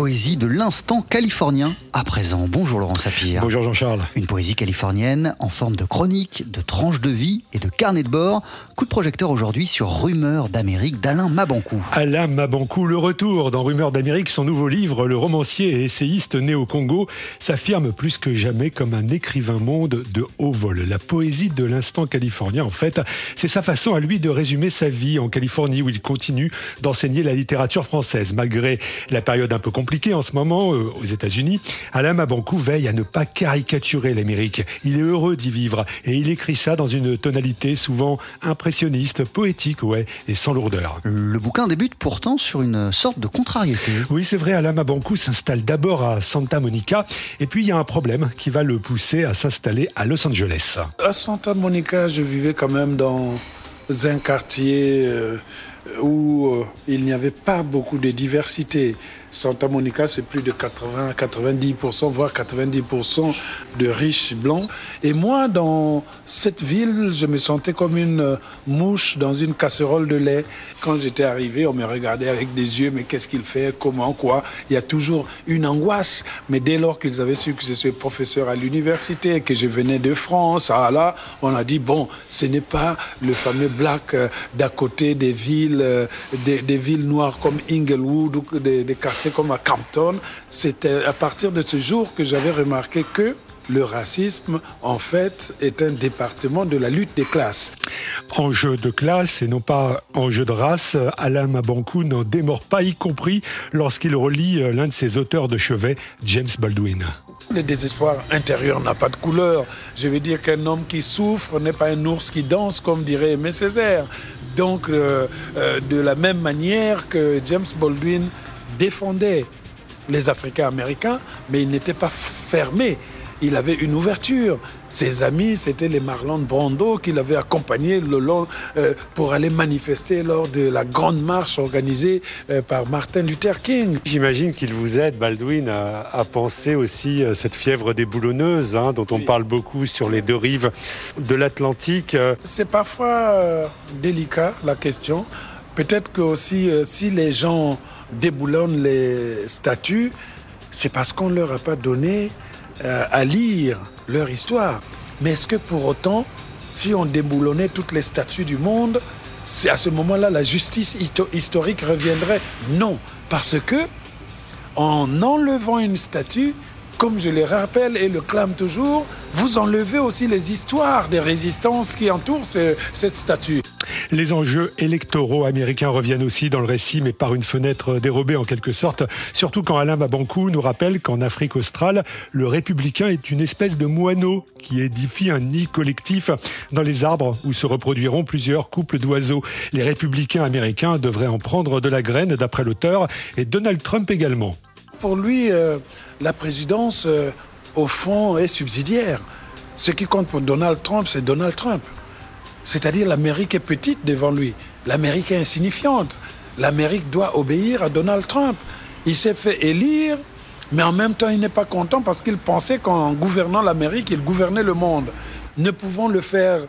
poésie de l'instant californien à présent. Bonjour Laurent Sapir. Bonjour Jean-Charles. Une poésie californienne en forme de chronique, de tranche de vie et de carnet de bord. Coup de projecteur aujourd'hui sur Rumeurs d'Amérique d'Alain Mabankou. Alain Mabankou, le retour dans Rumeurs d'Amérique, son nouveau livre, le romancier et essayiste né au Congo, s'affirme plus que jamais comme un écrivain monde de haut vol. La poésie de l'instant californien, en fait, c'est sa façon à lui de résumer sa vie en Californie où il continue d'enseigner la littérature française. Malgré la période un peu compliquée en ce moment euh, aux États-Unis, Alain Mabankou veille à ne pas caricaturer l'Amérique. Il est heureux d'y vivre et il écrit ça dans une tonalité souvent impressionniste, poétique, ouais, et sans lourdeur. Le bouquin débute pourtant sur une sorte de contrariété. Oui, c'est vrai, Alain Mabankou s'installe d'abord à Santa Monica et puis il y a un problème qui va le pousser à s'installer à Los Angeles. À Santa Monica, je vivais quand même dans un quartier euh, où euh, il n'y avait pas beaucoup de diversité. Santa Monica, c'est plus de 80, 90%, voire 90% de riches blancs. Et moi, dans cette ville, je me sentais comme une mouche dans une casserole de lait. Quand j'étais arrivé, on me regardait avec des yeux, mais qu'est-ce qu'il fait, comment, quoi. Il y a toujours une angoisse. Mais dès lors qu'ils avaient su que je suis professeur à l'université, que je venais de France, ah là, on a dit, bon, ce n'est pas le fameux black euh, d'à côté des villes, euh, des, des, villes noires comme Inglewood ou des, des quartiers comme à Campton, c'était à partir de ce jour que j'avais remarqué que le racisme, en fait, est un département de la lutte des classes. Enjeu de classe et non pas enjeu de race, Alain Mabankou n'en démord pas, y compris lorsqu'il relit l'un de ses auteurs de chevet, James Baldwin. Le désespoir intérieur n'a pas de couleur. Je veux dire qu'un homme qui souffre n'est pas un ours qui danse, comme dirait Aimé Césaire. Donc, euh, euh, de la même manière que James Baldwin défendait les Africains américains, mais il n'était pas fermé. Il avait une ouverture. Ses amis, c'était les Marlon Brando qu'il avait accompagnés le long euh, pour aller manifester lors de la grande marche organisée euh, par Martin Luther King. J'imagine qu'il vous aide, Baldwin, à, à penser aussi euh, cette fièvre des boulonneuses, hein, dont on oui. parle beaucoup sur les deux rives de l'Atlantique. C'est parfois délicat la question. Peut-être que aussi, si les gens déboulonnent les statues, c'est parce qu'on ne leur a pas donné euh, à lire leur histoire. Mais est-ce que pour autant, si on déboulonnait toutes les statues du monde, à ce moment-là, la justice historique reviendrait? Non, parce que en enlevant une statue, comme je le rappelle et le clame toujours, vous enlevez aussi les histoires des résistances qui entourent ce, cette statue. Les enjeux électoraux américains reviennent aussi dans le récit, mais par une fenêtre dérobée en quelque sorte, surtout quand Alain Mabankou nous rappelle qu'en Afrique australe, le républicain est une espèce de moineau qui édifie un nid collectif dans les arbres où se reproduiront plusieurs couples d'oiseaux. Les républicains américains devraient en prendre de la graine, d'après l'auteur, et Donald Trump également. Pour lui, euh, la présidence, euh, au fond, est subsidiaire. Ce qui compte pour Donald Trump, c'est Donald Trump. C'est-à-dire l'Amérique est petite devant lui. L'Amérique est insignifiante. L'Amérique doit obéir à Donald Trump. Il s'est fait élire, mais en même temps, il n'est pas content parce qu'il pensait qu'en gouvernant l'Amérique, il gouvernait le monde. Ne pouvons le faire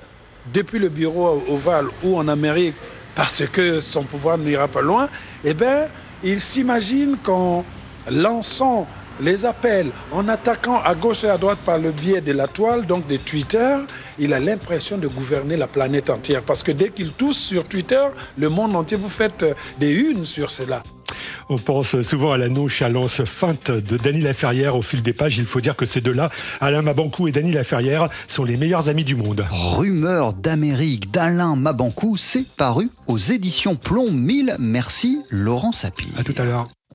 depuis le bureau ovale ou en Amérique parce que son pouvoir n'ira pas loin, eh bien, il s'imagine qu'en lançant les appels, en attaquant à gauche et à droite par le biais de la toile, donc des Twitter, il a l'impression de gouverner la planète entière. Parce que dès qu'il tousse sur Twitter, le monde entier, vous faites des unes sur cela. On pense souvent à la nonchalance feinte de Dany Laferrière au fil des pages. Il faut dire que ces deux-là, Alain Mabankou et Dany Laferrière, sont les meilleurs amis du monde. Rumeur d'Amérique d'Alain Mabankou, c'est paru aux éditions Plomb 1000. Merci Laurent Sapir. À tout à l'heure.